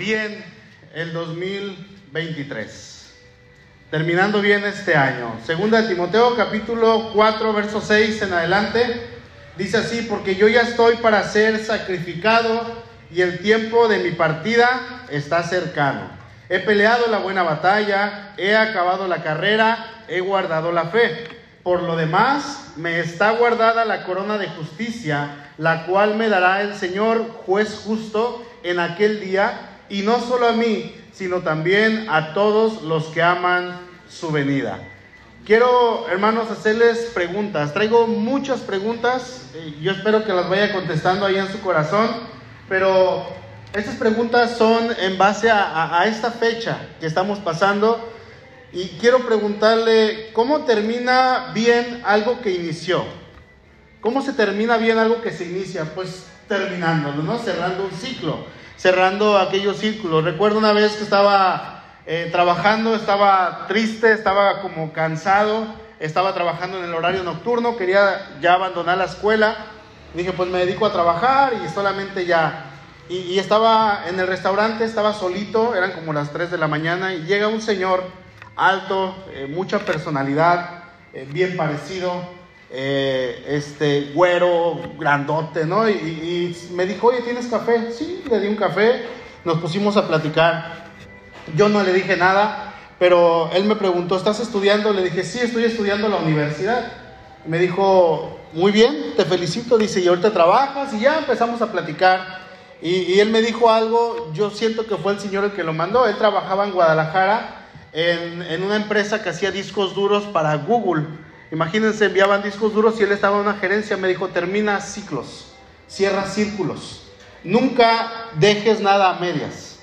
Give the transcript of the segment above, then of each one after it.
bien el 2023. Terminando bien este año. Segunda de Timoteo capítulo 4 verso 6 en adelante. Dice así, porque yo ya estoy para ser sacrificado y el tiempo de mi partida está cercano. He peleado la buena batalla, he acabado la carrera, he guardado la fe. Por lo demás, me está guardada la corona de justicia, la cual me dará el Señor, juez justo, en aquel día, y no solo a mí, sino también a todos los que aman su venida. Quiero, hermanos, hacerles preguntas. Traigo muchas preguntas. Eh, yo espero que las vaya contestando ahí en su corazón. Pero estas preguntas son en base a, a esta fecha que estamos pasando. Y quiero preguntarle, ¿cómo termina bien algo que inició? ¿Cómo se termina bien algo que se inicia? Pues terminándolo, ¿no? Cerrando un ciclo, cerrando aquellos círculos. Recuerdo una vez que estaba eh, trabajando, estaba triste, estaba como cansado, estaba trabajando en el horario nocturno, quería ya abandonar la escuela. Dije, pues me dedico a trabajar y solamente ya. Y, estaba en el restaurante, estaba solito, eran como las 3 de la mañana, y llega un señor alto, eh, mucha personalidad, eh, bien parecido, eh, este, güero, grandote, ¿no? Y, y, me dijo, oye, ¿tienes café? Sí, le di un café, nos pusimos a platicar. Yo no le dije nada, pero él me preguntó, ¿estás estudiando? Le dije, sí, estoy estudiando en la universidad. Me dijo, muy bien, te felicito, dice, y ahorita trabajas, y ya empezamos a platicar. Y, y él me dijo algo, yo siento que fue el señor el que lo mandó, él trabajaba en Guadalajara en, en una empresa que hacía discos duros para Google. Imagínense, enviaban discos duros y él estaba en una gerencia, me dijo, termina ciclos, cierra círculos, nunca dejes nada a medias.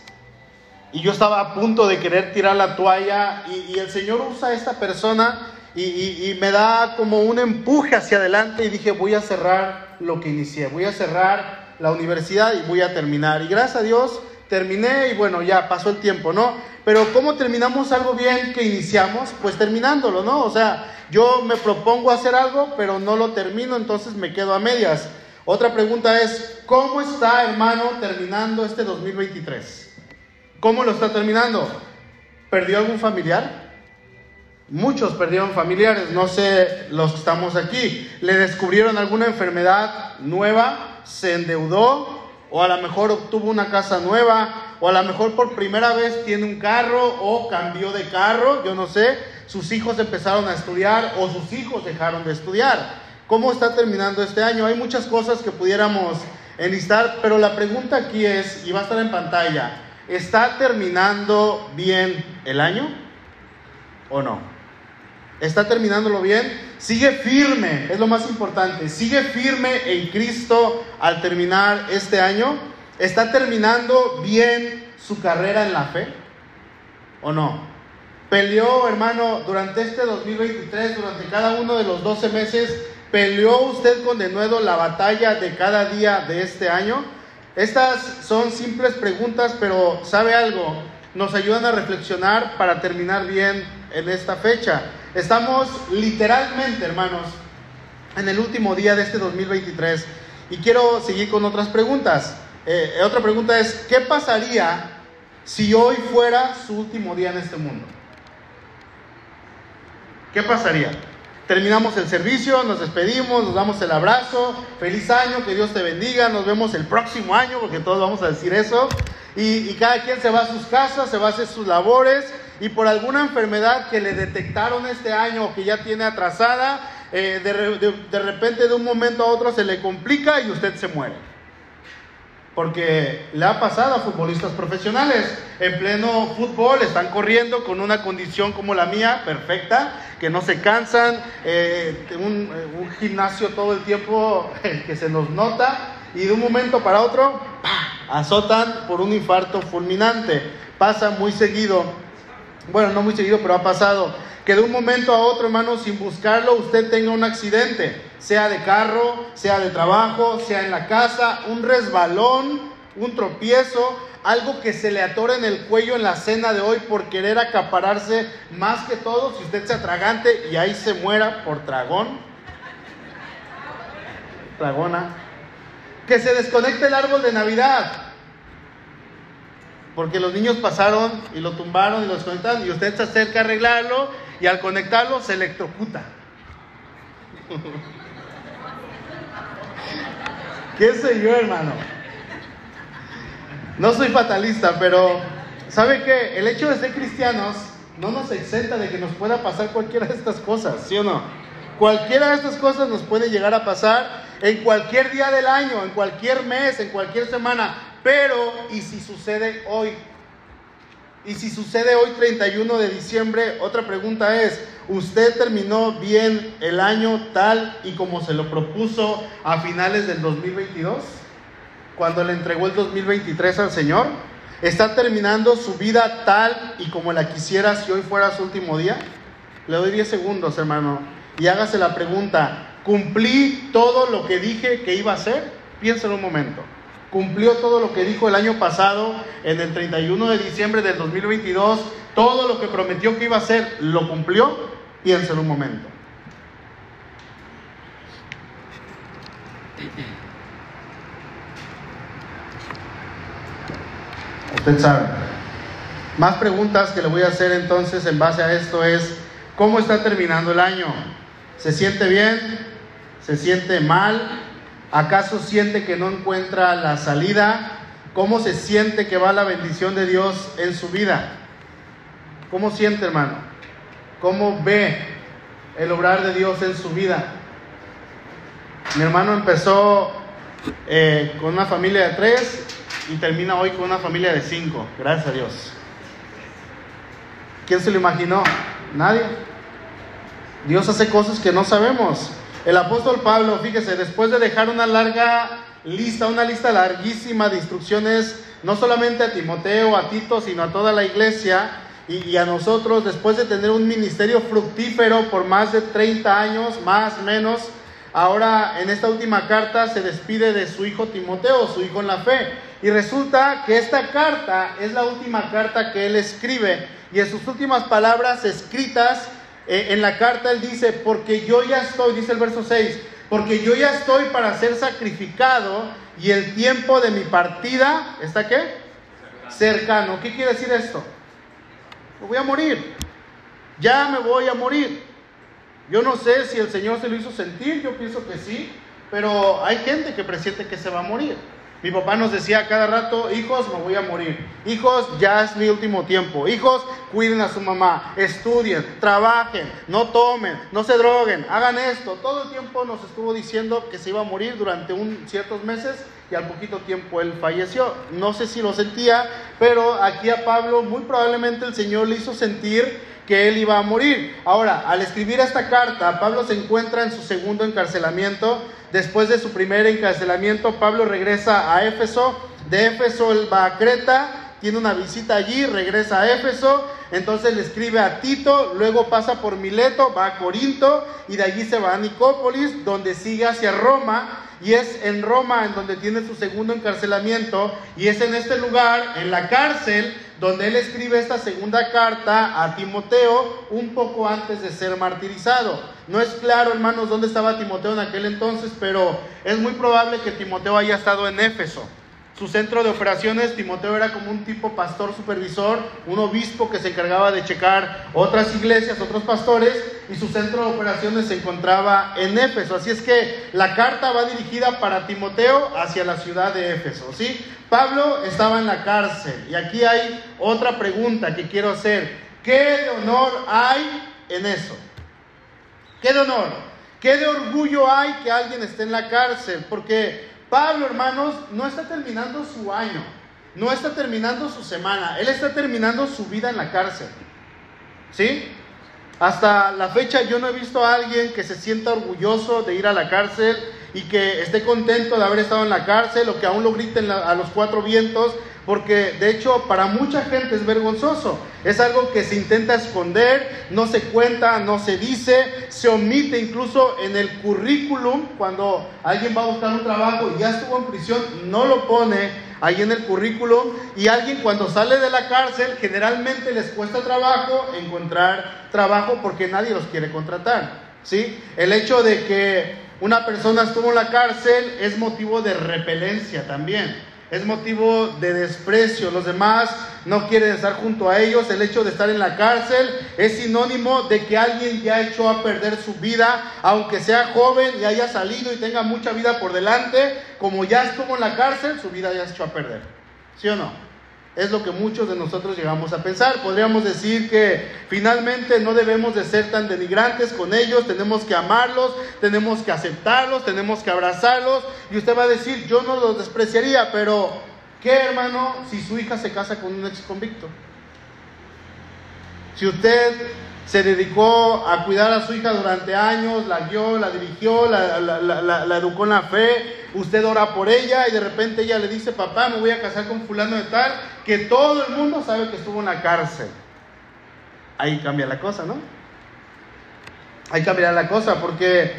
Y yo estaba a punto de querer tirar la toalla y, el Señor usa a esta persona y, y, me da como un empuje hacia adelante y dije, voy a cerrar lo que inicié, voy a cerrar la universidad y voy a terminar. Y gracias a Dios terminé y bueno, ya pasó el tiempo, ¿no? Pero ¿cómo terminamos algo bien que iniciamos? Pues terminándolo, ¿no? O sea, yo me propongo hacer algo, pero no lo termino, entonces me quedo a medias. Otra pregunta es, ¿cómo está, hermano, terminando este 2023? ¿Cómo lo está terminando? ¿Perdió algún familiar? Muchos perdieron familiares, no sé los que estamos aquí. ¿Le descubrieron alguna enfermedad nueva? ¿Se endeudó? ¿O a lo mejor obtuvo una casa nueva? ¿O a lo mejor por primera vez tiene un carro o cambió de carro? Yo no sé sus hijos empezaron a estudiar o sus hijos dejaron de estudiar. ¿Cómo está terminando este año? Hay muchas cosas que pudiéramos enlistar, pero la pregunta aquí es, y va a estar en pantalla, ¿está terminando bien el año o no? ¿Está terminándolo bien? Sigue firme, es lo más importante. Sigue firme en Cristo al terminar este año. ¿Está terminando bien su carrera en la fe o no? Peleó, hermano, durante este 2023, durante cada uno de los 12 meses, peleó usted con denuedo la batalla de cada día de este año. Estas son simples preguntas, pero ¿sabe algo? Nos ayudan a reflexionar para terminar bien en esta fecha. Estamos literalmente, hermanos, en el último día de este 2023 y quiero seguir con otras preguntas. Eh, otra pregunta es, ¿qué pasaría si hoy fuera su último día en este mundo? ¿Qué pasaría? Terminamos el servicio, nos despedimos, nos damos el abrazo, feliz año, que Dios te bendiga, nos vemos el próximo año, porque todos vamos a decir eso, y, cada quien se va a sus casas, se va a hacer sus labores, y por alguna enfermedad que le detectaron este año o que ya tiene atrasada, eh, de repente de un momento a otro se le complica y usted se muere porque le ha pasado a futbolistas profesionales. En pleno fútbol están corriendo con una condición como la mía, perfecta, que no se cansan, eh, un, un, gimnasio todo el tiempo que se nos nota, y de un momento para otro, azotan por un infarto fulminante. Pasa muy seguido, bueno, no muy seguido, pero ha pasado. Que de un momento a otro, hermano, sin buscarlo, usted tenga un accidente, sea de carro, sea de trabajo, sea en la casa, un resbalón, un tropiezo, algo que se le atore en el cuello en la cena de hoy por querer acapararse más que todo, si usted se atragante y ahí se muera por tragón, tragona, que se desconecte el árbol de Navidad, porque los niños pasaron y lo tumbaron y lo desconectaron y usted se acerca a arreglarlo y al conectarlo se electrocuta. ¿Qué sé yo, hermano? No soy fatalista, pero ¿sabe qué? El hecho de ser cristianos no nos exenta de que nos pueda pasar cualquiera de estas cosas, ¿sí o no? Cualquiera de estas cosas nos puede llegar a pasar en cualquier día del año, en cualquier mes, en cualquier semana. Pero, ¿y si sucede hoy? Y si sucede hoy 31 de diciembre, otra pregunta es, ¿usted terminó bien el año tal y como se lo propuso a finales del 2022? Cuando le entregó el 2023 al Señor. ¿Está terminando su vida tal y como la quisiera si hoy fuera su último día? Le doy 10 segundos, hermano, y hágase la pregunta, ¿cumplí todo lo que dije que iba a hacer? Piénselo un momento. ¿Cumplió todo lo que dijo el año pasado, en el 31 de diciembre del 2022? ¿Todo lo que prometió que iba a hacer, lo cumplió? Piénselo un momento. Usted sabe. Más preguntas que le voy a hacer entonces en base a esto es, ¿cómo está terminando el año? ¿Se siente bien? ¿Se siente mal? ¿Acaso siente que no encuentra la salida? ¿Cómo se siente que va la bendición de Dios en su vida? ¿Cómo siente, hermano? ¿Cómo ve el obrar de Dios en su vida? Mi hermano empezó eh, con una familia de tres y termina hoy con una familia de cinco, gracias a Dios. ¿Quién se lo imaginó? Nadie. Dios hace cosas que no sabemos. El apóstol Pablo, fíjese, después de dejar una larga lista, una lista larguísima de instrucciones, no solamente a Timoteo, a Tito, sino a toda la iglesia y, y a nosotros, después de tener un ministerio fructífero por más de 30 años, más, menos, ahora en esta última carta se despide de su hijo Timoteo, su hijo en la fe. Y resulta que esta carta es la última carta que él escribe. Y en sus últimas palabras escritas eh, en la carta, él dice, porque yo ya estoy, dice el verso 6, porque yo ya estoy para ser sacrificado y el tiempo de mi partida, ¿está qué? Cercano. ¿Qué quiere decir esto? Me voy a morir. Ya me voy a morir. Yo no sé si el Señor se lo hizo sentir, yo pienso que sí, pero hay gente que presiente que se va a morir. Mi papá nos decía cada rato, hijos, me voy a morir. Hijos, ya es mi último tiempo. Hijos, cuiden a su mamá, estudien, trabajen, no tomen, no se droguen, hagan esto. Todo el tiempo nos estuvo diciendo que se iba a morir durante un, ciertos meses y al poquito tiempo él falleció. No sé si lo sentía, pero aquí a Pablo muy probablemente el Señor le hizo sentir que él iba a morir. Ahora, al escribir esta carta, Pablo se encuentra en su segundo encarcelamiento. Después de su primer encarcelamiento, Pablo regresa a Éfeso. De Éfeso él va a Creta, tiene una visita allí, regresa a Éfeso. Entonces le escribe a Tito, luego pasa por Mileto, va a Corinto y de allí se va a Nicópolis, donde sigue hacia Roma. Y es en Roma en donde tiene su segundo encarcelamiento. Y es en este lugar, en la cárcel, donde él escribe esta segunda carta a Timoteo un poco antes de ser martirizado. No es claro, hermanos, dónde estaba Timoteo en aquel entonces, pero es muy probable que Timoteo haya estado en Éfeso. Su centro de operaciones, Timoteo era como un tipo pastor supervisor, un obispo que se encargaba de checar otras iglesias, otros pastores, y su centro de operaciones se encontraba en Éfeso. Así es que la carta va dirigida para Timoteo hacia la ciudad de Éfeso, ¿sí? Pablo estaba en la cárcel y aquí hay otra pregunta que quiero hacer. ¿Qué de honor hay en eso? ¿Qué de honor? ¿Qué de orgullo hay que alguien esté en la cárcel? Porque Pablo, hermanos, no está terminando su año, no está terminando su semana, él está terminando su vida en la cárcel. ¿Sí? Hasta la fecha yo no he visto a alguien que se sienta orgulloso de ir a la cárcel y que esté contento de haber estado en la cárcel o que aún lo griten a los cuatro vientos, porque de hecho para mucha gente es vergonzoso. Es algo que se intenta esconder, no se cuenta, no se dice, se omite incluso en el currículum cuando alguien va a buscar un trabajo y ya estuvo en prisión, no lo pone ahí en el currículum y alguien cuando sale de la cárcel generalmente les cuesta trabajo encontrar trabajo porque nadie los quiere contratar. ¿sí? El hecho de que una persona estuvo en la cárcel es motivo de repelencia también. Es motivo de desprecio. Los demás no quieren estar junto a ellos. El hecho de estar en la cárcel es sinónimo de que alguien ya echó a perder su vida, aunque sea joven y haya salido y tenga mucha vida por delante, como ya estuvo en la cárcel, su vida ya se echó a perder. ¿Sí o no? Es lo que muchos de nosotros llegamos a pensar. Podríamos decir que finalmente no debemos de ser tan denigrantes con ellos, tenemos que amarlos, tenemos que aceptarlos, tenemos que abrazarlos. Y usted va a decir, yo no los despreciaría, pero ¿qué hermano si su hija se casa con un ex convicto? Si usted se dedicó a cuidar a su hija durante años, la guió, la dirigió, la, educó en la fe, usted ora por ella y de repente ella le dice, papá, me voy a casar con fulano de tal, que todo el mundo sabe que estuvo en la cárcel. Ahí cambia la cosa, ¿no? Ahí cambia la cosa porque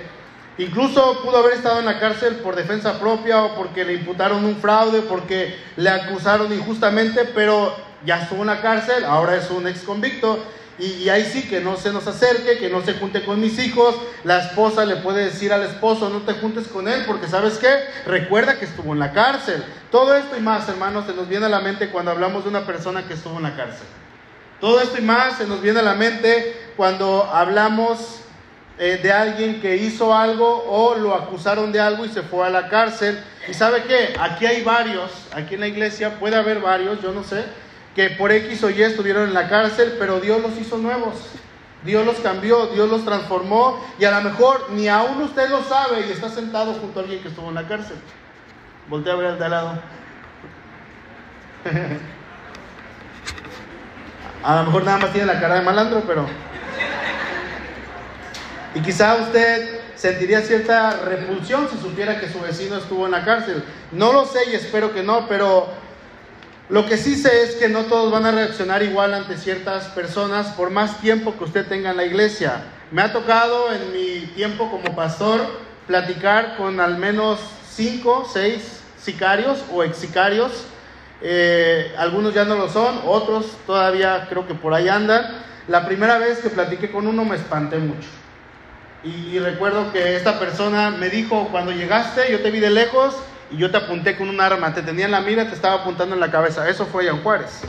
incluso pudo haber estado en la cárcel por defensa propia o porque le imputaron un fraude, porque le acusaron injustamente, pero ya estuvo en la cárcel, ahora es un ex convicto y, ahí sí que no se nos acerque, que no se junte con mis hijos. La esposa le puede decir al esposo, no te juntes con él, porque sabes qué, recuerda que estuvo en la cárcel. Todo esto y más, hermanos, se nos viene a la mente cuando hablamos de una persona que estuvo en la cárcel. Todo esto y más se nos viene a la mente cuando hablamos eh, de alguien que hizo algo o lo acusaron de algo y se fue a la cárcel. Y sabe qué, aquí hay varios, aquí en la iglesia puede haber varios, yo no sé que por X o Y estuvieron en la cárcel, pero Dios los hizo nuevos. Dios los cambió, Dios los transformó y a lo mejor ni aún usted lo sabe y está sentado junto a alguien que estuvo en la cárcel. Voltea a ver al de al lado. a lo mejor nada más tiene la cara de malandro, pero... Y quizá usted sentiría cierta repulsión si supiera que su vecino estuvo en la cárcel. No lo sé y espero que no, pero lo que sí sé es que no todos van a reaccionar igual ante ciertas personas por más tiempo que usted tenga en la iglesia. Me ha tocado en mi tiempo como pastor platicar con al menos cinco, seis sicarios o ex sicarios. Eh, algunos ya no lo son, otros todavía creo que por ahí andan. La primera vez que platiqué con uno me espanté mucho. y recuerdo que esta persona me dijo, cuando llegaste, yo te vi de lejos y yo te apunté con un arma, te tenía en la mira, te estaba apuntando en la cabeza. Eso fue en Juárez.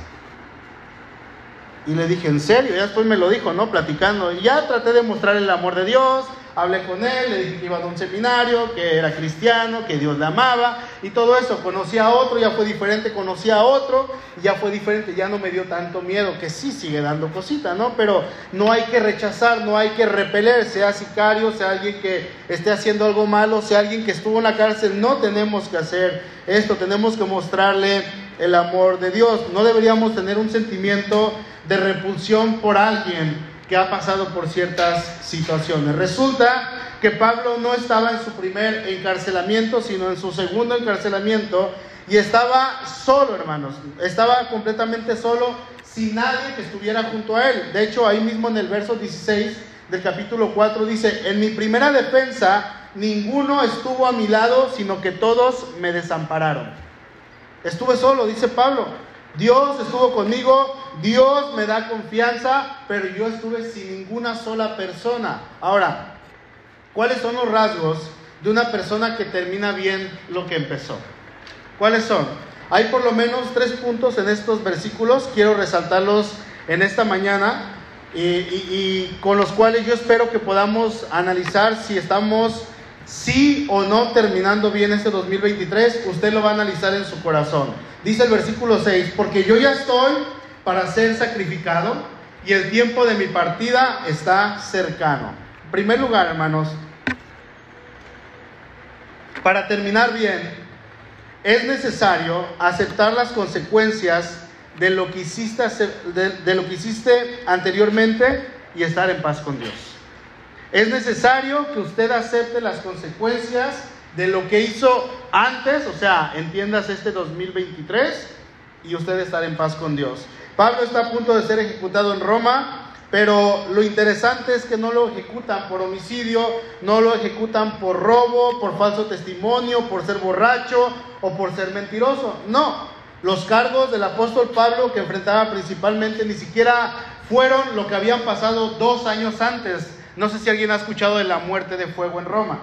Y le dije, ¿en serio? Ya después me lo dijo, ¿no? Platicando. Ya traté de mostrar el amor de Dios, hablé con él, le dije que iba a un seminario, que era cristiano, que Dios le amaba y todo eso. Conocí a otro, ya fue diferente, conocí a otro, ya fue diferente, ya no me dio tanto miedo, que sí sigue dando cosita, ¿no? Pero no hay que rechazar, no hay que repeler, sea sicario, sea alguien que esté haciendo algo malo, sea alguien que estuvo en la cárcel, no tenemos que hacer esto, tenemos que mostrarle el amor de Dios. No deberíamos tener un sentimiento de repulsión por alguien que ha pasado por ciertas situaciones. Resulta que Pablo no estaba en su primer encarcelamiento, sino en su segundo encarcelamiento, y estaba solo, hermanos, estaba completamente solo, sin nadie que estuviera junto a él. De hecho, ahí mismo en el verso 16 del capítulo 4 dice, en mi primera defensa, ninguno estuvo a mi lado, sino que todos me desampararon. Estuve solo, dice Pablo. Dios estuvo conmigo, Dios me da confianza, pero yo estuve sin ninguna sola persona. Ahora, ¿cuáles son los rasgos de una persona que termina bien lo que empezó? ¿Cuáles son? Hay por lo menos tres puntos en estos versículos, quiero resaltarlos en esta mañana y, con los cuales yo espero que podamos analizar si estamos sí o no terminando bien este 2023, usted lo va a analizar en su corazón. Dice el versículo 6, porque yo ya estoy para ser sacrificado y el tiempo de mi partida está cercano. En primer lugar, hermanos, para terminar bien, es necesario aceptar las consecuencias de lo que hiciste, de lo que hiciste anteriormente y estar en paz con Dios. Es necesario que usted acepte las consecuencias de lo que hizo antes, o sea, entiendas este 2023 y usted estar en paz con Dios. Pablo está a punto de ser ejecutado en Roma, pero lo interesante es que no lo ejecutan por homicidio, no lo ejecutan por robo, por falso testimonio, por ser borracho o por ser mentiroso. No, los cargos del apóstol Pablo que enfrentaba principalmente ni siquiera fueron lo que habían pasado dos años antes. No sé si alguien ha escuchado de la muerte de fuego en Roma.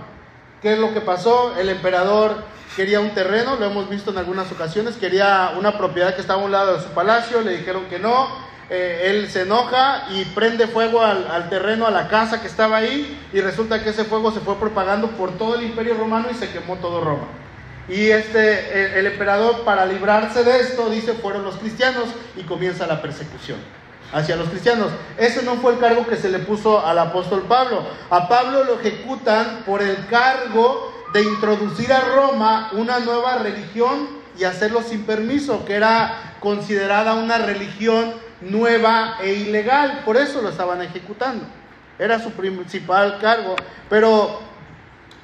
¿Qué es lo que pasó? El emperador quería un terreno, lo hemos visto en algunas ocasiones, quería una propiedad que estaba a un lado de su palacio, le dijeron que no, eh, él se enoja y prende fuego al, terreno, a la casa que estaba ahí, y resulta que ese fuego se fue propagando por todo el imperio romano y se quemó todo Roma. Y este, el emperador, para librarse de esto, dice, fueron los cristianos y comienza la persecución hacia los cristianos. Ese no fue el cargo que se le puso al apóstol Pablo. A Pablo lo ejecutan por el cargo de introducir a Roma una nueva religión y hacerlo sin permiso, que era considerada una religión nueva e ilegal. Por eso lo estaban ejecutando. Era su principal cargo. Pero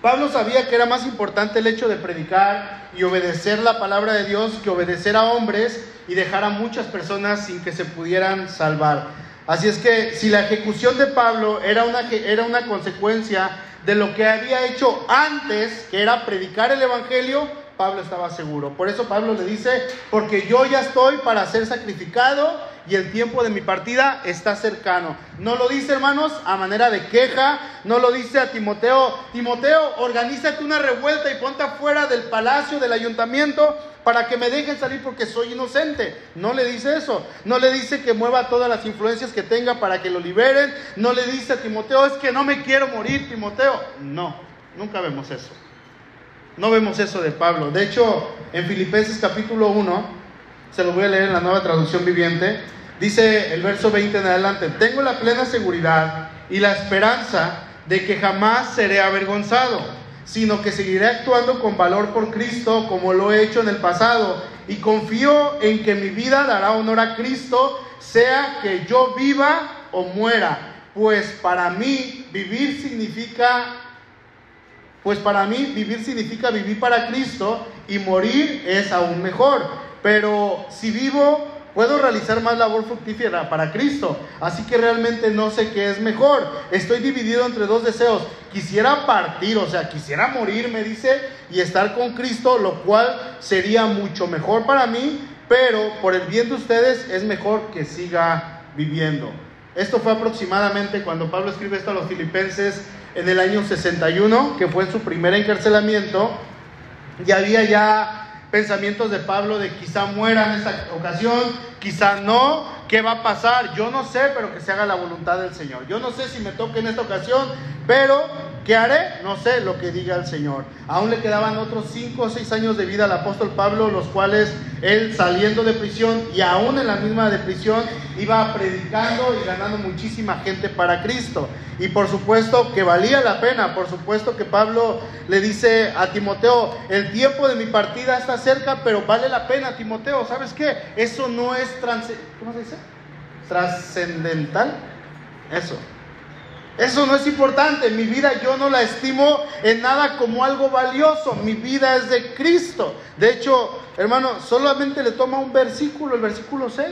Pablo sabía que era más importante el hecho de predicar y obedecer la palabra de Dios que obedecer a hombres y dejar a muchas personas sin que se pudieran salvar. Así es que si la ejecución de Pablo era una, era una consecuencia de lo que había hecho antes, que era predicar el Evangelio, Pablo estaba seguro. Por eso Pablo le dice, porque yo ya estoy para ser sacrificado y el tiempo de mi partida está cercano. No lo dice, hermanos, a manera de queja, no lo dice a Timoteo, Timoteo, organízate una revuelta y ponte afuera del palacio, del ayuntamiento, para que me dejen salir porque soy inocente. No le dice eso. No le dice que mueva todas las influencias que tenga para que lo liberen. No le dice a Timoteo, es que no me quiero morir, Timoteo. No, nunca vemos eso. No vemos eso de Pablo. De hecho, en Filipenses capítulo 1, se lo voy a leer en la nueva traducción viviente, dice el verso 20 en adelante, tengo la plena seguridad y la esperanza de que jamás seré avergonzado, sino que seguiré actuando con valor por Cristo como lo he hecho en el pasado y confío en que mi vida dará honor a Cristo, sea que yo viva o muera, pues para mí vivir significa pues para mí vivir significa vivir para Cristo y morir es aún mejor. Pero si vivo, puedo realizar más labor fructífera para Cristo. Así que realmente no sé qué es mejor. Estoy dividido entre dos deseos. Quisiera partir, o sea, quisiera morir, me dice, y estar con Cristo, lo cual sería mucho mejor para mí, pero por el bien de ustedes es mejor que siga viviendo. Esto fue aproximadamente cuando Pablo escribe esto a los filipenses en el año 61, que fue su primer encarcelamiento, y había ya pensamientos de Pablo de quizá muera en esta ocasión, quizá no, ¿qué va a pasar? Yo no sé, pero que se haga la voluntad del Señor. Yo no sé si me toque en esta ocasión, pero ¿qué haré? No sé lo que diga el Señor. Aún le quedaban otros cinco o seis años de vida al apóstol Pablo, los cuales él saliendo de prisión y aún en la misma de prisión iba predicando y ganando muchísima gente para Cristo. Y por supuesto que valía la pena, por supuesto que Pablo le dice a Timoteo, el tiempo de mi partida está cerca, pero vale la pena, Timoteo, ¿sabes qué? Eso no es trascendental. Eso. Eso no es importante. Mi vida yo no la estimo en nada como algo valioso. Mi vida es de Cristo. De hecho, hermano, solamente le toma un versículo, el versículo 6.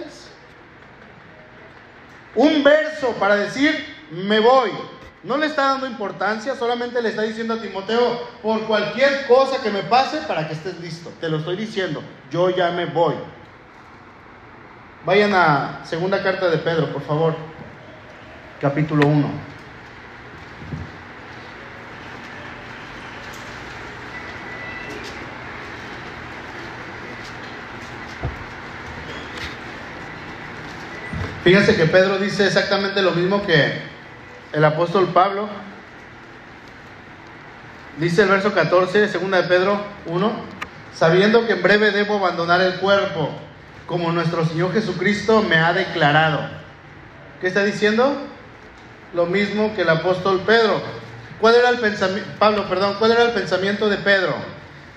Un verso para decir, me voy. No le está dando importancia, solamente le está diciendo a Timoteo, por cualquier cosa que me pase, para que estés listo. Te lo estoy diciendo, yo ya me voy. Vayan a segunda carta de Pedro, por favor, capítulo 1. Fíjense que Pedro dice exactamente lo mismo que el apóstol Pablo. Dice el verso 14, segunda de Pedro 1, sabiendo que en breve debo abandonar el cuerpo, como nuestro Señor Jesucristo me ha declarado. ¿Qué está diciendo? Lo mismo que el apóstol Pedro. ¿Cuál era el pensamiento, Pablo, perdón, cuál era el pensamiento de Pedro?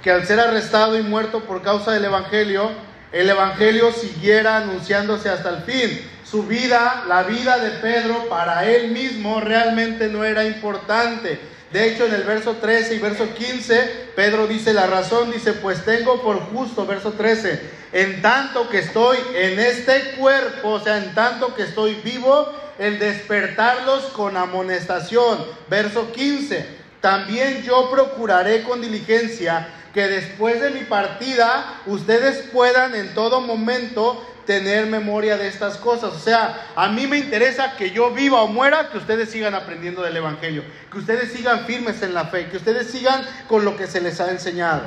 Que al ser arrestado y muerto por causa del Evangelio, el Evangelio siguiera anunciándose hasta el fin. Su vida, la vida de Pedro, para él mismo realmente no era importante. De hecho, en el verso 13 y verso 15, Pedro dice la razón, dice, pues tengo por justo, verso 13, en tanto que estoy en este cuerpo, o sea, en tanto que estoy vivo, el despertarlos con amonestación. Verso 15, también yo procuraré con diligencia que después de mi partida ustedes puedan en todo momento tener memoria de estas cosas. O sea, a mí me interesa que yo viva o muera, que ustedes sigan aprendiendo del Evangelio, que ustedes sigan firmes en la fe, que ustedes sigan con lo que se les ha enseñado.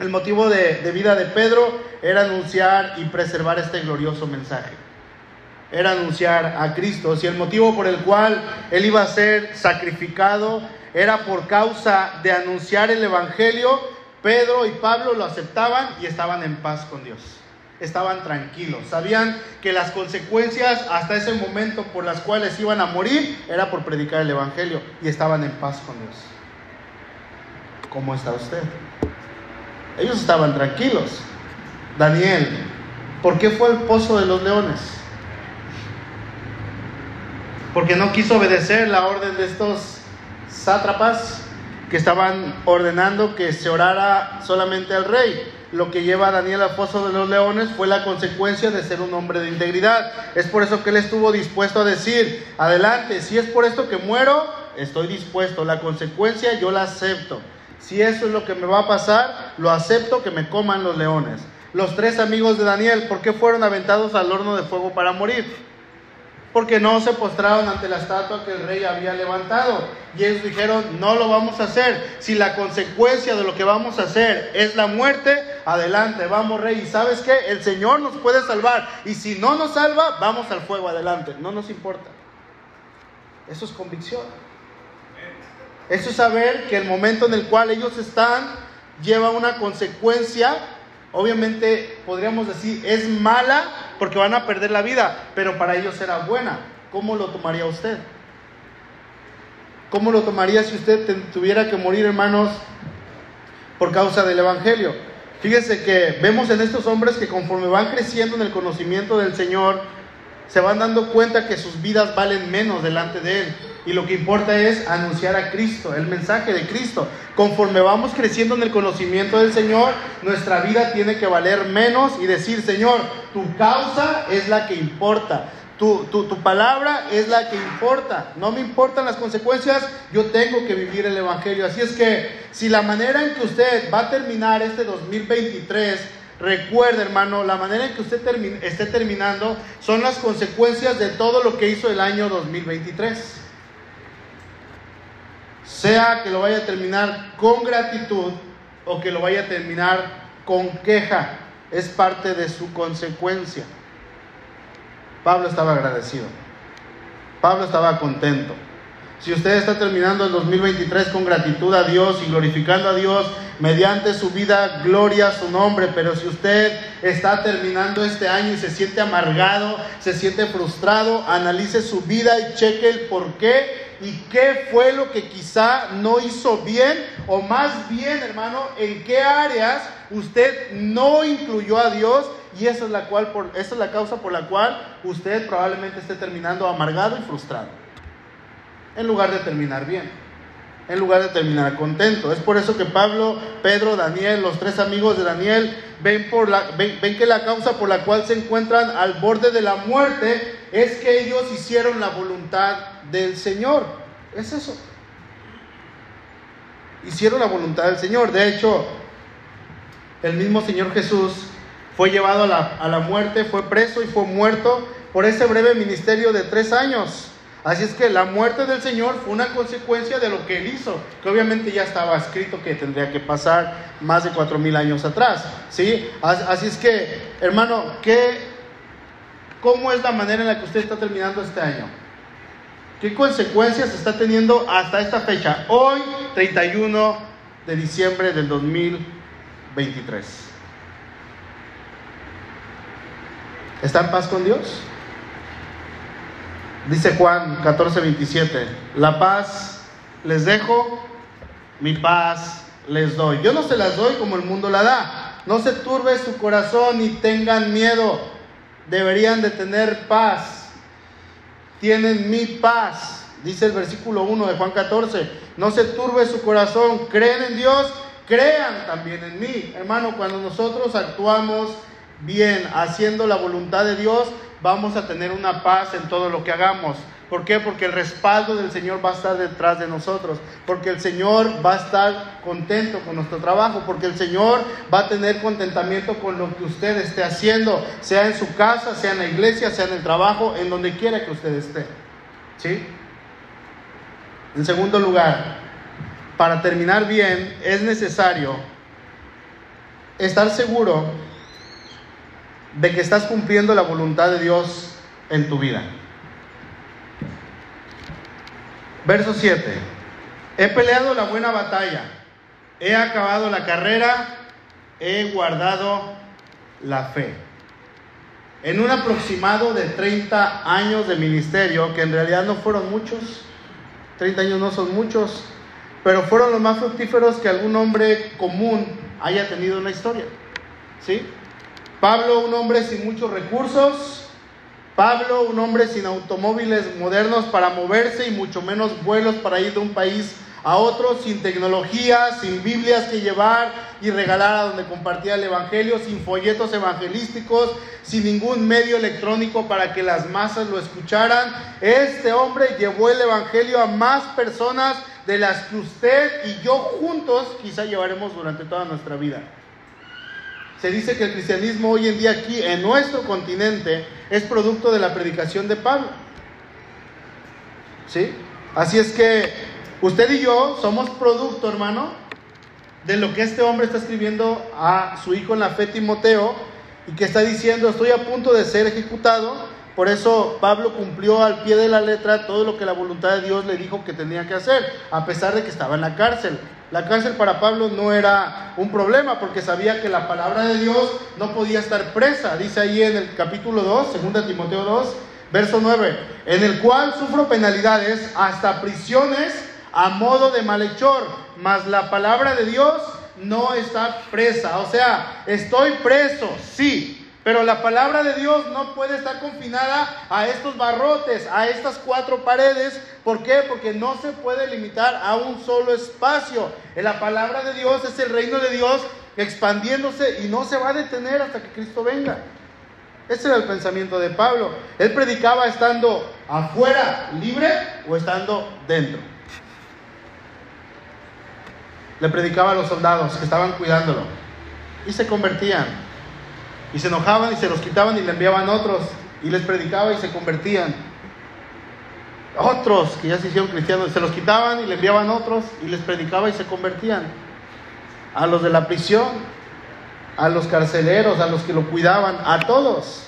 El motivo de, vida de Pedro era anunciar y preservar este glorioso mensaje. Era anunciar a Cristo. Si el motivo por el cual él iba a ser sacrificado era por causa de anunciar el Evangelio, Pedro y Pablo lo aceptaban y estaban en paz con Dios. Estaban tranquilos. Sabían que las consecuencias hasta ese momento por las cuales iban a morir era por predicar el Evangelio y estaban en paz con Dios. ¿Cómo está usted? Ellos estaban tranquilos. Daniel, ¿por qué fue el pozo de los leones? Porque no quiso obedecer la orden de estos sátrapas que estaban ordenando que se orara solamente al rey. Lo que lleva a Daniel al foso de los leones fue la consecuencia de ser un hombre de integridad. Es por eso que él estuvo dispuesto a decir, adelante, si es por esto que muero, estoy dispuesto. La consecuencia yo la acepto. Si eso es lo que me va a pasar, lo acepto que me coman los leones. Los tres amigos de Daniel, ¿por qué fueron aventados al horno de fuego para morir? Porque no se postraron ante la estatua que el rey había levantado. Y ellos dijeron, no lo vamos a hacer. Si la consecuencia de lo que vamos a hacer es la muerte, adelante, vamos rey. Y sabes qué, el Señor nos puede salvar. Y si no nos salva, vamos al fuego, adelante. No nos importa. Eso es convicción. Eso es saber que el momento en el cual ellos están lleva una consecuencia Obviamente podríamos decir, es mala porque van a perder la vida, pero para ellos era buena. ¿Cómo lo tomaría usted? ¿Cómo lo tomaría si usted tuviera que morir, hermanos, por causa del Evangelio? Fíjese que vemos en estos hombres que conforme van creciendo en el conocimiento del Señor, se van dando cuenta que sus vidas valen menos delante de Él. Y lo que importa es anunciar a Cristo, el mensaje de Cristo. Conforme vamos creciendo en el conocimiento del Señor, nuestra vida tiene que valer menos y decir, Señor, tu causa es la que importa. Tu, tu, tu, palabra es la que importa. No me importan las consecuencias, yo tengo que vivir el Evangelio. Así es que si la manera en que usted va a terminar este 2023 Recuerde, hermano, la manera en que usted esté terminando son las consecuencias de todo lo que hizo el año 2023. Sea que lo vaya a terminar con gratitud o que lo vaya a terminar con queja, es parte de su consecuencia. Pablo estaba agradecido. Pablo estaba contento. Si usted está terminando el 2023 con gratitud a Dios y glorificando a Dios mediante su vida, gloria a su nombre. Pero si usted está terminando este año y se siente amargado, se siente frustrado, analice su vida y cheque el por qué y qué fue lo que quizá no hizo bien o más bien, hermano, en qué áreas usted no incluyó a Dios y esa es la cual esa es la causa por la cual usted probablemente esté terminando amargado y frustrado. En lugar de terminar bien, en lugar de terminar contento. Es por eso que Pablo, Pedro, Daniel, los tres amigos de Daniel, ven que la causa por la cual se encuentran al borde de la muerte es que ellos hicieron la voluntad del Señor. Es eso. Hicieron la voluntad del Señor. De hecho, el mismo Señor Jesús fue llevado a la, a la muerte, fue preso y fue muerto por ese breve ministerio de tres años. Así es que la muerte del Señor fue una consecuencia de lo que Él hizo, que obviamente ya estaba escrito que tendría que pasar más de cuatro mil años atrás. ¿sí? Así es que, hermano, ¿qué, ¿cómo es la manera en la que usted está terminando este año? ¿Qué consecuencias está teniendo hasta esta fecha? Hoy, 31 de diciembre del 2023. ¿Está en paz con Dios? Dice Juan 14, 27, la paz les dejo, mi paz les doy. Yo no se las doy como el mundo la da. No se turbe su corazón y tengan miedo. Deberían de tener paz. Tienen mi paz. Dice el versículo 1 de Juan 14. No se turbe su corazón. Creen en Dios. Crean también en mí. Hermano, cuando nosotros actuamos bien, haciendo la voluntad de Dios, vamos a tener una paz en todo lo que hagamos. ¿Por qué? Porque el respaldo del Señor va a estar detrás de nosotros, porque el Señor va a estar contento con nuestro trabajo, porque el Señor va a tener contentamiento con lo que usted esté haciendo, sea en su casa, sea en la iglesia, sea en el trabajo, en donde quiera que usted esté. ¿Sí? En segundo lugar, para terminar bien, es necesario estar seguro de que estás cumpliendo la voluntad de Dios en tu vida. Verso 7. He peleado la buena batalla, he acabado la carrera, he guardado la fe. En un aproximado de 30 años de ministerio, que en realidad no fueron muchos, 30 años no son muchos, pero fueron los más fructíferos que algún hombre común haya tenido en la historia. ¿Sí? Pablo, un hombre sin muchos recursos, Pablo, un hombre sin automóviles modernos para moverse y mucho menos vuelos para ir de un país a otro, sin tecnología, sin Biblias que llevar y regalar a donde compartía el Evangelio, sin folletos evangelísticos, sin ningún medio electrónico para que las masas lo escucharan. Este hombre llevó el Evangelio a más personas de las que usted y yo juntos quizá llevaremos durante toda nuestra vida. Se dice que el cristianismo hoy en día aquí en nuestro continente es producto de la predicación de Pablo. ¿Sí? Así es que usted y yo somos producto, hermano, de lo que este hombre está escribiendo a su hijo en la fe Timoteo y que está diciendo, estoy a punto de ser ejecutado. Por eso Pablo cumplió al pie de la letra todo lo que la voluntad de Dios le dijo que tenía que hacer, a pesar de que estaba en la cárcel. La cárcel para Pablo no era un problema porque sabía que la palabra de Dios no podía estar presa. Dice ahí en el capítulo 2, 2 Timoteo 2, verso 9, en el cual sufro penalidades hasta prisiones a modo de malhechor, mas la palabra de Dios no está presa. O sea, estoy preso, sí, pero la palabra de Dios no puede estar confinada a estos barrotes, a estas cuatro paredes. ¿Por qué? Porque no se puede limitar a un solo espacio. La palabra de Dios es el reino de Dios expandiéndose y no se va a detener hasta que Cristo venga. Ese era el pensamiento de Pablo. Él predicaba estando afuera, libre, o estando dentro. Le predicaba a los soldados que estaban cuidándolo y se convertían. Y se enojaban y se los quitaban y le enviaban otros. Y les predicaba y se convertían. Otros que ya se hicieron cristianos, se los quitaban y le enviaban otros y les predicaba y se convertían. A los de la prisión, a los carceleros, a los que lo cuidaban, a todos.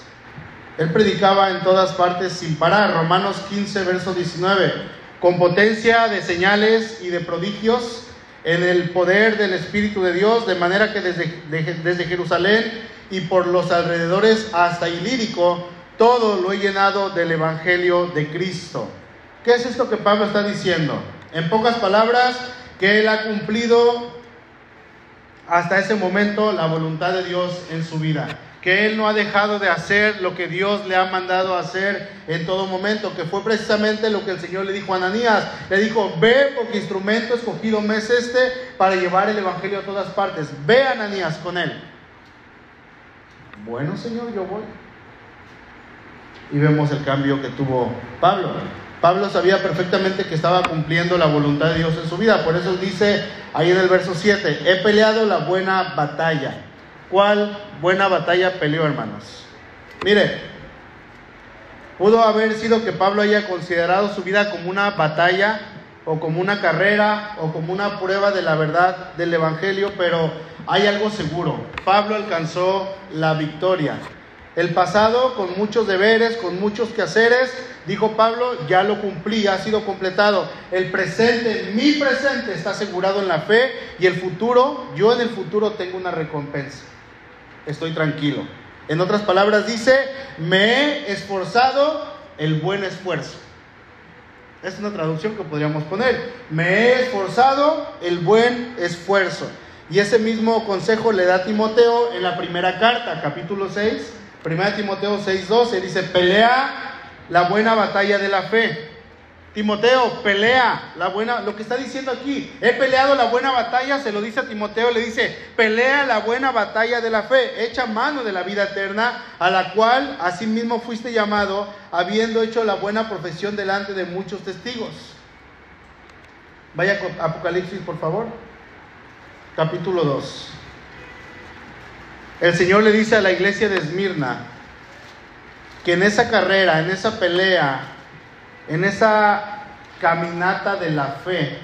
Él predicaba en todas partes sin parar. Romanos 15, verso 19. Con potencia de señales y de prodigios en el poder del Espíritu de Dios, de manera que desde, desde Jerusalén y por los alrededores hasta Ilírico, todo lo he llenado del Evangelio de Cristo. ¿Qué es esto que Pablo está diciendo? En pocas palabras, que él ha cumplido hasta ese momento la voluntad de Dios en su vida. Que él no ha dejado de hacer lo que Dios le ha mandado hacer en todo momento, que fue precisamente lo que el Señor le dijo a Ananías. Le dijo, ve porque instrumento escogido me es este para llevar el Evangelio a todas partes. Ve Ananías con él. Bueno, Señor, yo voy. Y vemos el cambio que tuvo Pablo. Pablo sabía perfectamente que estaba cumpliendo la voluntad de Dios en su vida. Por eso dice ahí en el verso 7, he peleado la buena batalla. ¿Cuál buena batalla peleó, hermanos? Mire, pudo haber sido que Pablo haya considerado su vida como una batalla o como una carrera o como una prueba de la verdad del Evangelio, pero hay algo seguro. Pablo alcanzó la victoria. El pasado, con muchos deberes, con muchos quehaceres, dijo Pablo, ya lo cumplí, ha sido completado. El presente, mi presente, está asegurado en la fe y el futuro, yo en el futuro tengo una recompensa. Estoy tranquilo. En otras palabras dice, me he esforzado el buen esfuerzo. Es una traducción que podríamos poner. Me he esforzado el buen esfuerzo. Y ese mismo consejo le da a Timoteo en la primera carta, capítulo 6, 1 Timoteo 6, 12. Dice, pelea la buena batalla de la fe. Timoteo, pelea la buena, lo que está diciendo aquí, he peleado la buena batalla, se lo dice a Timoteo, le dice, pelea la buena batalla de la fe, echa mano de la vida eterna, a la cual asimismo fuiste llamado, habiendo hecho la buena profesión delante de muchos testigos. Vaya Apocalipsis, por favor, capítulo 2. El Señor le dice a la iglesia de Esmirna que en esa carrera, en esa pelea, en esa caminata de la fe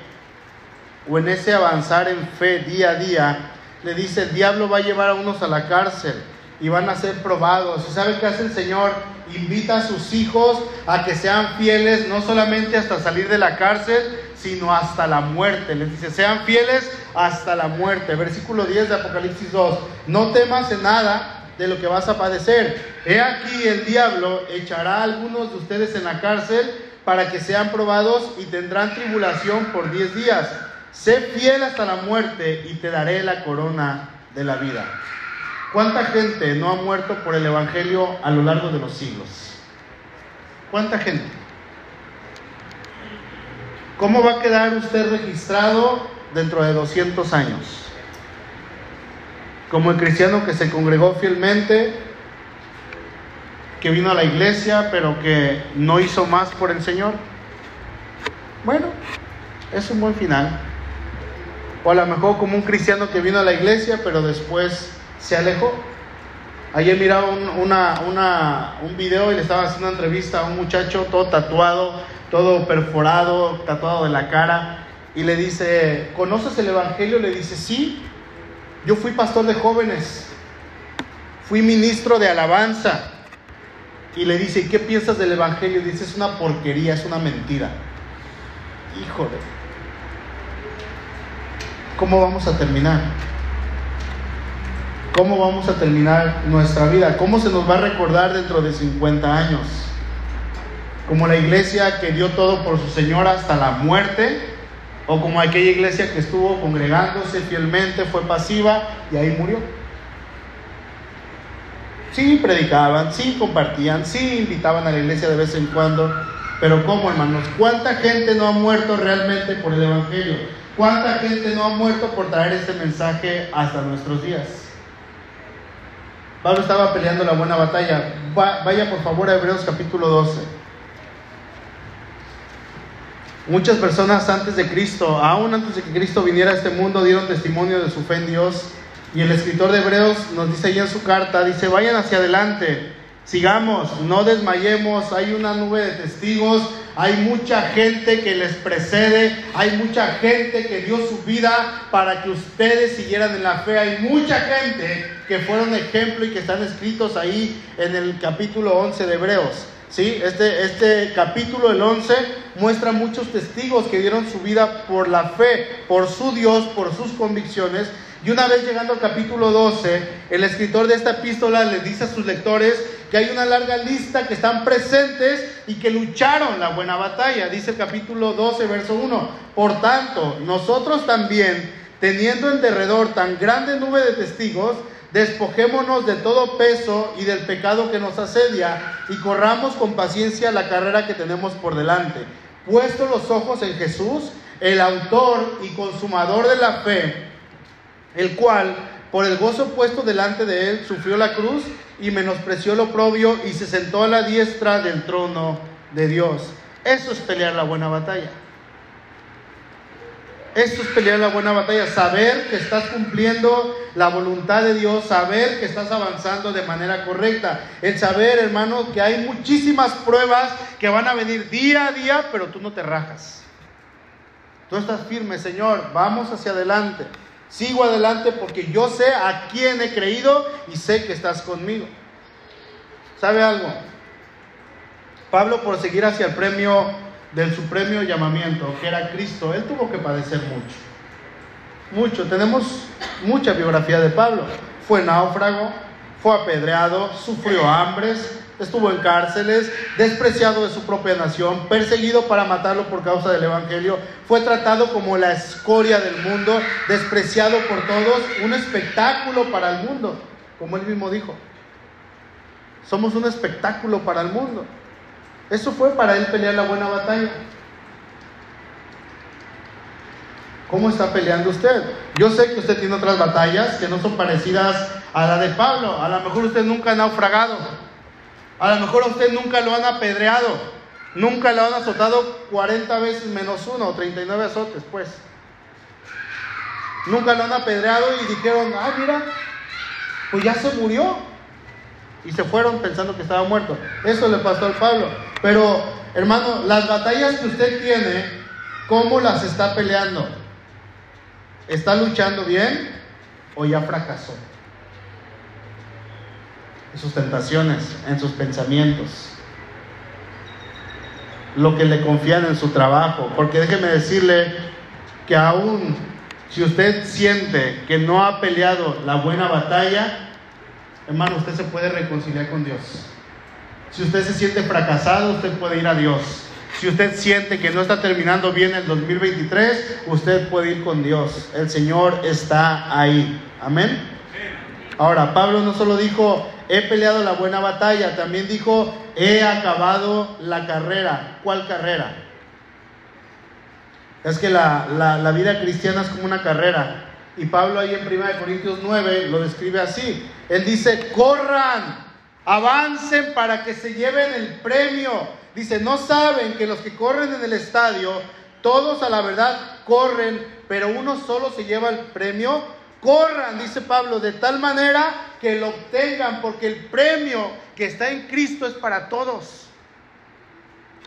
o en ese avanzar en fe día a día, le dice, el diablo va a llevar a unos a la cárcel y van a ser probados. ¿Y sabe qué hace el Señor? Invita a sus hijos a que sean fieles, no solamente hasta salir de la cárcel, sino hasta la muerte. Les dice, sean fieles hasta la muerte. Versículo 10 de Apocalipsis 2. No temas en nada de lo que vas a padecer. He aquí el diablo echará algunos de ustedes en la cárcel para que sean probados y tendrán tribulación por diez días. Sé fiel hasta la muerte y te daré la corona de la vida. ¿Cuánta gente no ha muerto por el Evangelio a lo largo de los siglos? ¿Cuánta gente? ¿Cómo va a quedar usted registrado dentro de 200 años? Como el cristiano que se congregó fielmente, que vino a la iglesia, pero que no hizo más por el Señor. Bueno, es un buen final. O a lo mejor como un cristiano que vino a la iglesia, pero después se alejó. Ayer miraba un, un video y le estaba haciendo una entrevista a un muchacho todo tatuado, todo perforado, tatuado de la cara, y le dice, ¿conoces el Evangelio? Le dice, sí, yo fui pastor de jóvenes, fui ministro de alabanza, y le dice, qué piensas del Evangelio? dice, es una porquería, es una mentira. Híjole, ¿cómo vamos a terminar? ¿Cómo vamos a terminar nuestra vida? ¿Cómo se nos va a recordar dentro de 50 años? Como la iglesia que dio todo por su Señor hasta la muerte, o como aquella iglesia que estuvo congregándose fielmente, fue pasiva y ahí murió. Sí predicaban, sí compartían, sí invitaban a la iglesia de vez en cuando, pero ¿cómo hermanos? ¿Cuánta gente no ha muerto realmente por el Evangelio? ¿Cuánta gente no ha muerto por traer este mensaje hasta nuestros días? Pablo estaba peleando la buena batalla. vaya por favor a Hebreos capítulo 12. Muchas personas antes de Cristo, aún antes de que Cristo viniera a este mundo, dieron testimonio de su fe en Dios y el escritor de Hebreos nos dice ahí en su carta, dice, vayan hacia adelante, sigamos, no desmayemos, hay una nube de testigos, hay mucha gente que les precede, hay mucha gente que dio su vida para que ustedes siguieran en la fe, hay mucha gente que fueron ejemplo y que están escritos ahí en el capítulo 11 de Hebreos. ¿Sí? Este, este capítulo, el 11, muestra muchos testigos que dieron su vida por la fe, por su Dios, por sus convicciones y una vez llegando al capítulo 12, el escritor de esta epístola le dice a sus lectores que hay una larga lista que están presentes y que lucharon la buena batalla. Dice el capítulo 12, verso 1. Por tanto, nosotros también, teniendo en derredor tan grande nube de testigos, despojémonos de todo peso y del pecado que nos asedia y corramos con paciencia la carrera que tenemos por delante. Puesto los ojos en Jesús, el autor y consumador de la fe, el cual, por el gozo puesto delante de él, sufrió la cruz y menospreció lo propio y se sentó a la diestra del trono de Dios. Eso es pelear la buena batalla. Eso es pelear la buena batalla, saber que estás cumpliendo la voluntad de Dios, saber que estás avanzando de manera correcta, el saber, hermano, que hay muchísimas pruebas que van a venir día a día, pero tú no te rajas. Tú estás firme, Señor, vamos hacia adelante. Sigo adelante porque yo sé a quién he creído y sé que estás conmigo. ¿Sabe algo? Pablo por seguir hacia el premio del supremo llamamiento, que era Cristo, él tuvo que padecer mucho. Mucho. Tenemos mucha biografía de Pablo. Fue náufrago, fue apedreado, sufrió hambres, estuvo en cárceles, despreciado de su propia nación, perseguido para matarlo por causa del Evangelio, fue tratado como la escoria del mundo, despreciado por todos, un espectáculo para el mundo, como él mismo dijo. Somos un espectáculo para el mundo. Eso fue para él pelear la buena batalla. ¿Cómo está peleando usted? Yo sé que usted tiene otras batallas que no son parecidas a la de Pablo. A lo mejor usted nunca ha naufragado. A lo mejor a usted nunca lo han apedreado. Nunca lo han azotado 40 veces menos uno, o 39 azotes, pues. Nunca lo han apedreado y dijeron, ah, mira, pues ya se murió. Y se fueron pensando que estaba muerto. Eso le pasó al Pablo. Pero, hermano, las batallas que usted tiene, ¿cómo las está peleando? ¿Está luchando bien o ya fracasó? En sus tentaciones, en sus pensamientos. Lo que le confían en su trabajo. Porque déjeme decirle que aún si usted siente que no ha peleado la buena batalla, hermano, usted se puede reconciliar con Dios. Si usted se siente fracasado, usted puede ir a Dios. Si usted siente que no está terminando bien el 2023, usted puede ir con Dios. El Señor está ahí. Amén. Ahora, Pablo no solo dijo, he peleado la buena batalla, también dijo, he acabado la carrera. ¿Cuál carrera? Es que la, la, vida cristiana es como una carrera. Y Pablo ahí en 1 Corintios 9 lo describe así. Él dice, corran, avancen para que se lleven el premio. Dice, no saben que los que corren en el estadio, todos a la verdad corren, pero uno solo se lleva el premio. Corran, dice Pablo, de tal manera que lo obtengan, porque el premio que está en Cristo es para todos.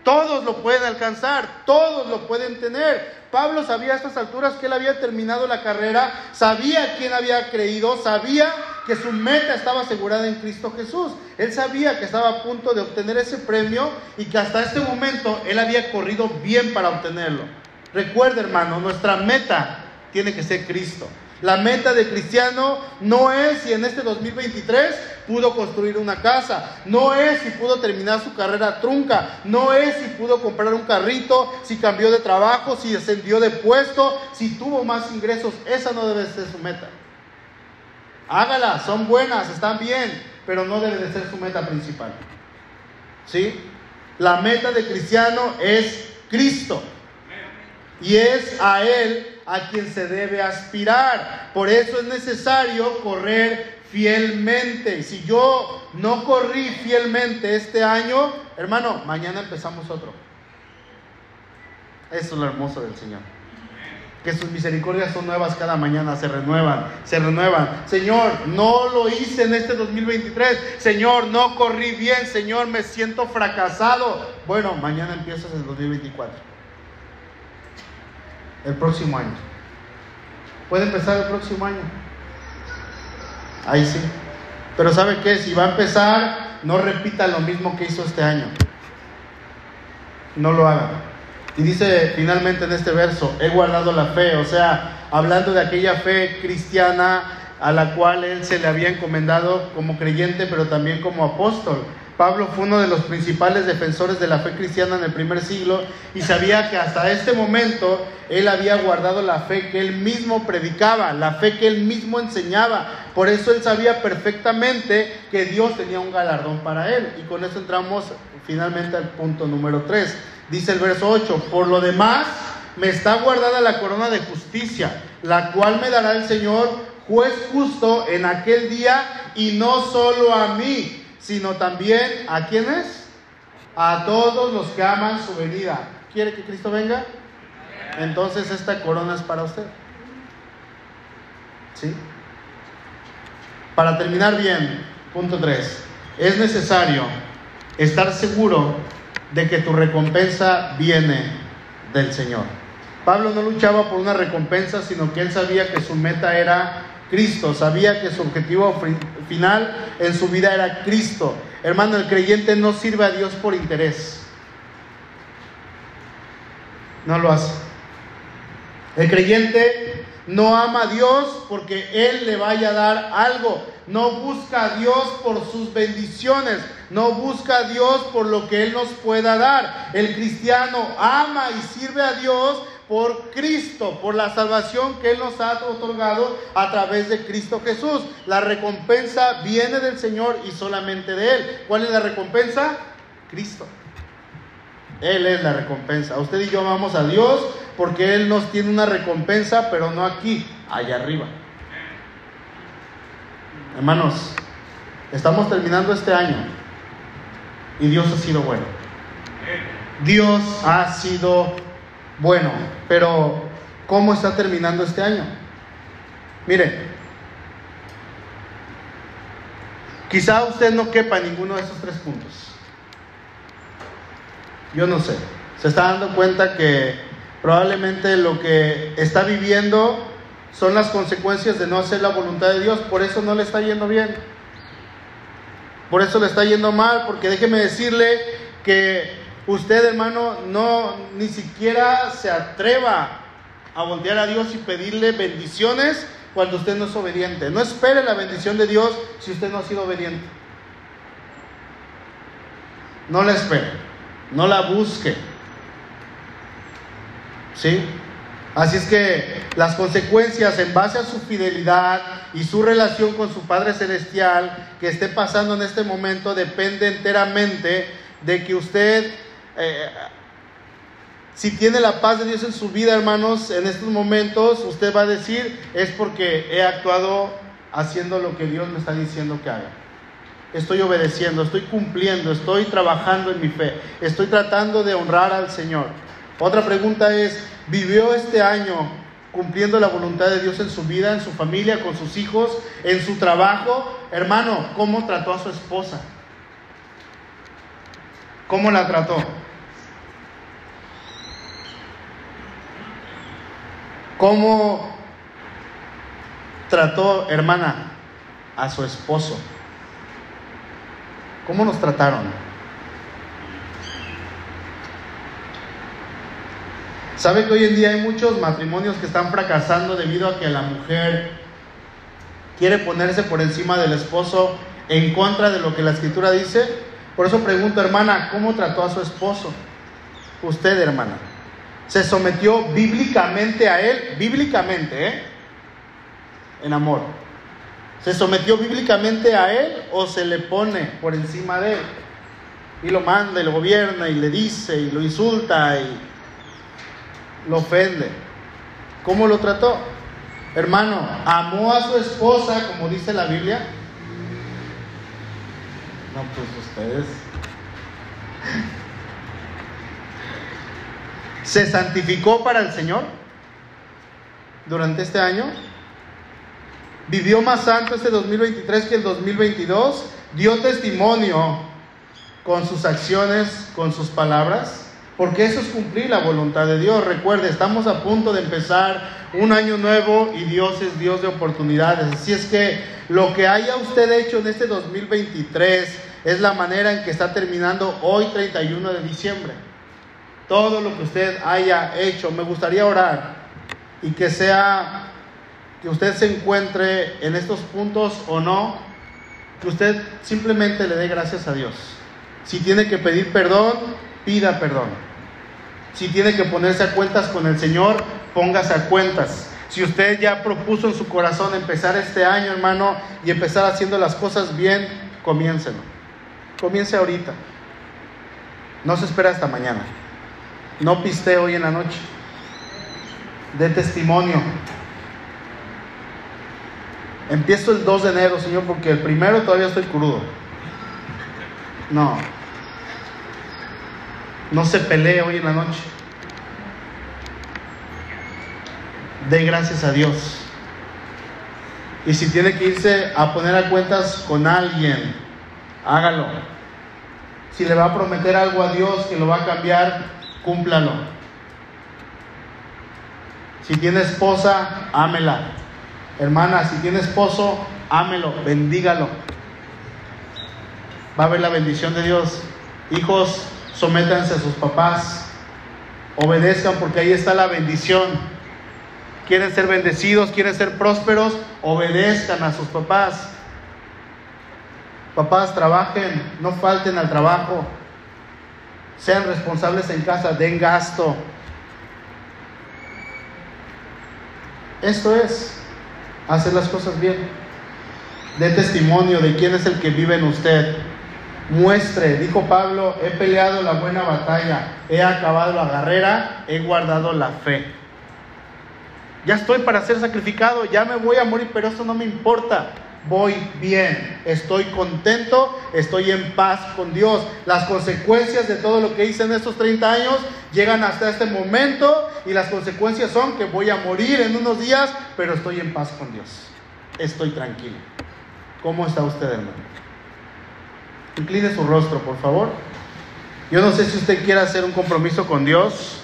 Todos lo pueden alcanzar, todos lo pueden tener. Pablo sabía a estas alturas que él había terminado la carrera, sabía quién había creído, sabía que su meta estaba asegurada en Cristo Jesús. Él sabía que estaba a punto de obtener ese premio y que hasta este momento él había corrido bien para obtenerlo. Recuerda, hermano, nuestra meta tiene que ser Cristo. La meta de cristiano no es si en este 2023 pudo construir una casa, no es si pudo terminar su carrera trunca, no es si pudo comprar un carrito, si cambió de trabajo, si ascendió de puesto, si tuvo más ingresos. Esa no debe ser su meta. Hágala, son buenas, están bien, pero no debe de ser su meta principal. ¿Sí? La meta de cristiano es Cristo. Y es a Él a quien se debe aspirar. Por eso es necesario correr fielmente. Si yo no corrí fielmente este año, hermano, mañana empezamos otro. Eso es lo hermoso del Señor. Que sus misericordias son nuevas cada mañana, se renuevan, se renuevan. Señor, no lo hice en este 2023. Señor, no corrí bien. Señor, me siento fracasado. Bueno, mañana empiezas el 2024 el próximo año. Puede empezar el próximo año. Ahí sí. Pero ¿sabe qué? Si va a empezar, no repita lo mismo que hizo este año. No lo haga. Y dice finalmente en este verso, he guardado la fe, o sea, hablando de aquella fe cristiana a la cual él se le había encomendado como creyente, pero también como apóstol. Pablo fue uno de los principales defensores de la fe cristiana en el primer siglo y sabía que hasta este momento él había guardado la fe que él mismo predicaba, la fe que él mismo enseñaba. Por eso él sabía perfectamente que Dios tenía un galardón para él. Y con eso entramos finalmente al punto número 3. Dice el verso 8, por lo demás me está guardada la corona de justicia, la cual me dará el Señor, juez justo, en aquel día y no solo a mí sino también a quienes? A todos los que aman su venida. ¿Quiere que Cristo venga? Entonces esta corona es para usted. ¿Sí? Para terminar bien, punto 3. Es necesario estar seguro de que tu recompensa viene del Señor. Pablo no luchaba por una recompensa, sino que él sabía que su meta era Cristo, sabía que su objetivo final en su vida era Cristo. Hermano, el creyente no sirve a Dios por interés. No lo hace. El creyente no ama a Dios porque Él le vaya a dar algo. No busca a Dios por sus bendiciones. No busca a Dios por lo que Él nos pueda dar. El cristiano ama y sirve a Dios por Cristo, por la salvación que Él nos ha otorgado a través de Cristo Jesús. La recompensa viene del Señor y solamente de Él. ¿Cuál es la recompensa? Cristo. Él es la recompensa. Usted y yo amamos a Dios porque Él nos tiene una recompensa, pero no aquí, allá arriba. Hermanos, estamos terminando este año y Dios ha sido bueno. Dios ha sido bueno, pero ¿cómo está terminando este año? Mire, quizá usted no quepa ninguno de esos tres puntos. Yo no sé. Se está dando cuenta que probablemente lo que está viviendo son las consecuencias de no hacer la voluntad de Dios, por eso no le está yendo bien. Por eso le está yendo mal, porque déjeme decirle que usted, hermano, no ni siquiera se atreva a voltear a Dios y pedirle bendiciones cuando usted no es obediente. No espere la bendición de Dios si usted no ha sido obediente. No la espere, no la busque. ¿Sí? Así es que las consecuencias en base a su fidelidad y su relación con su Padre Celestial que esté pasando en este momento depende enteramente de que usted si tiene la paz de Dios en su vida, hermanos, en estos momentos, usted va a decir, es porque he actuado haciendo lo que Dios me está diciendo que haga. Estoy obedeciendo, estoy cumpliendo, estoy trabajando en mi fe, estoy tratando de honrar al Señor. Otra pregunta es, ¿vivió este año cumpliendo la voluntad de Dios en su vida, en su familia, con sus hijos, en su trabajo? Hermano, ¿cómo trató a su esposa? ¿Cómo la trató? ¿Cómo trató, hermana, a su esposo? ¿Cómo nos trataron? ¿Sabe que hoy en día hay muchos matrimonios que están fracasando debido a que la mujer quiere ponerse por encima del esposo en contra de lo que la escritura dice? Por eso pregunto, hermana, ¿cómo trató a su esposo? Usted, hermana se sometió bíblicamente a él, bíblicamente, ¿eh? En amor. ¿Se sometió bíblicamente a él o se le pone por encima de él? Y lo manda y lo gobierna y le dice y lo insulta y lo ofende. ¿Cómo lo trató? Hermano, amó a su esposa como dice la Biblia. No, pues ustedes se santificó para el Señor durante este año. Vivió más santo este 2023 que el 2022. Dio testimonio con sus acciones, con sus palabras. Porque eso es cumplir la voluntad de Dios. Recuerde, estamos a punto de empezar un año nuevo y Dios es Dios de oportunidades. Así es que lo que haya usted hecho en este 2023 es la manera en que está terminando hoy 31 de diciembre todo lo que usted haya hecho. Me gustaría orar y que sea que usted se encuentre en estos puntos o no, que usted simplemente le dé gracias a Dios. Si tiene que pedir perdón, pida perdón. Si tiene que ponerse a cuentas con el Señor, póngase a cuentas. Si usted ya propuso en su corazón empezar este año, hermano, y empezar haciendo las cosas bien, comiéncelo. Comience ahorita. No se espera hasta mañana. No piste hoy en la noche. De testimonio. Empiezo el 2 de enero, Señor, porque el primero todavía estoy crudo. No. No se pelee hoy en la noche. De gracias a Dios. Y si tiene que irse a poner a cuentas con alguien, hágalo. Si le va a prometer algo a Dios que lo va a cambiar, cúmplalo. Si tiene esposa, ámela. Hermana, si tiene esposo, ámelo, bendígalo. Va a haber la bendición de Dios. Hijos, sométanse a sus papás. Obedezcan porque ahí está la bendición. Quieren ser bendecidos, quieren ser prósperos, obedezcan a sus papás. Papás, trabajen, no falten al trabajo sean responsables en casa, den gasto. Esto es hacer las cosas bien. De testimonio de quién es el que vive en usted. muestre, dijo Pablo, he peleado la buena batalla, he acabado la carrera, he guardado la fe. Ya estoy para ser sacrificado, ya me voy a morir, pero eso no me importa. Voy bien, estoy contento, estoy en paz con Dios. Las consecuencias de todo lo que hice en estos 30 años llegan hasta este momento y las consecuencias son que voy a morir en unos días, pero estoy en paz con Dios. Estoy tranquilo. ¿Cómo está usted, hermano? Incline su rostro, por favor. Yo no sé si usted quiere hacer un compromiso con Dios.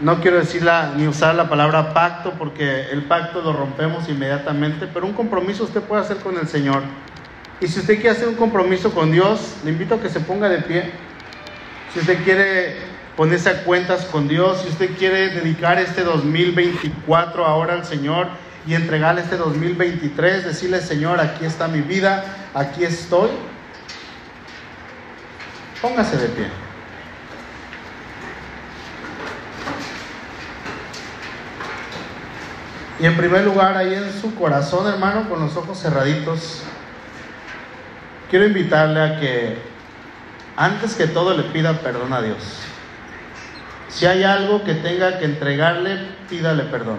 No quiero decir ni usar la palabra pacto porque el pacto lo rompemos inmediatamente, pero un compromiso usted puede hacer con el Señor. Y si usted quiere hacer un compromiso con Dios, le invito a que se ponga de pie. Si usted quiere ponerse a cuentas con Dios, si usted quiere dedicar este 2024 ahora al Señor, y entregarle este 2023, decirle, Señor, aquí está mi vida, aquí estoy. Póngase de pie. Y en primer lugar, ahí en su corazón, hermano, con los ojos cerraditos, quiero invitarle a que antes que todo le pida perdón a Dios. Si hay algo que tenga que entregarle, pídale perdón.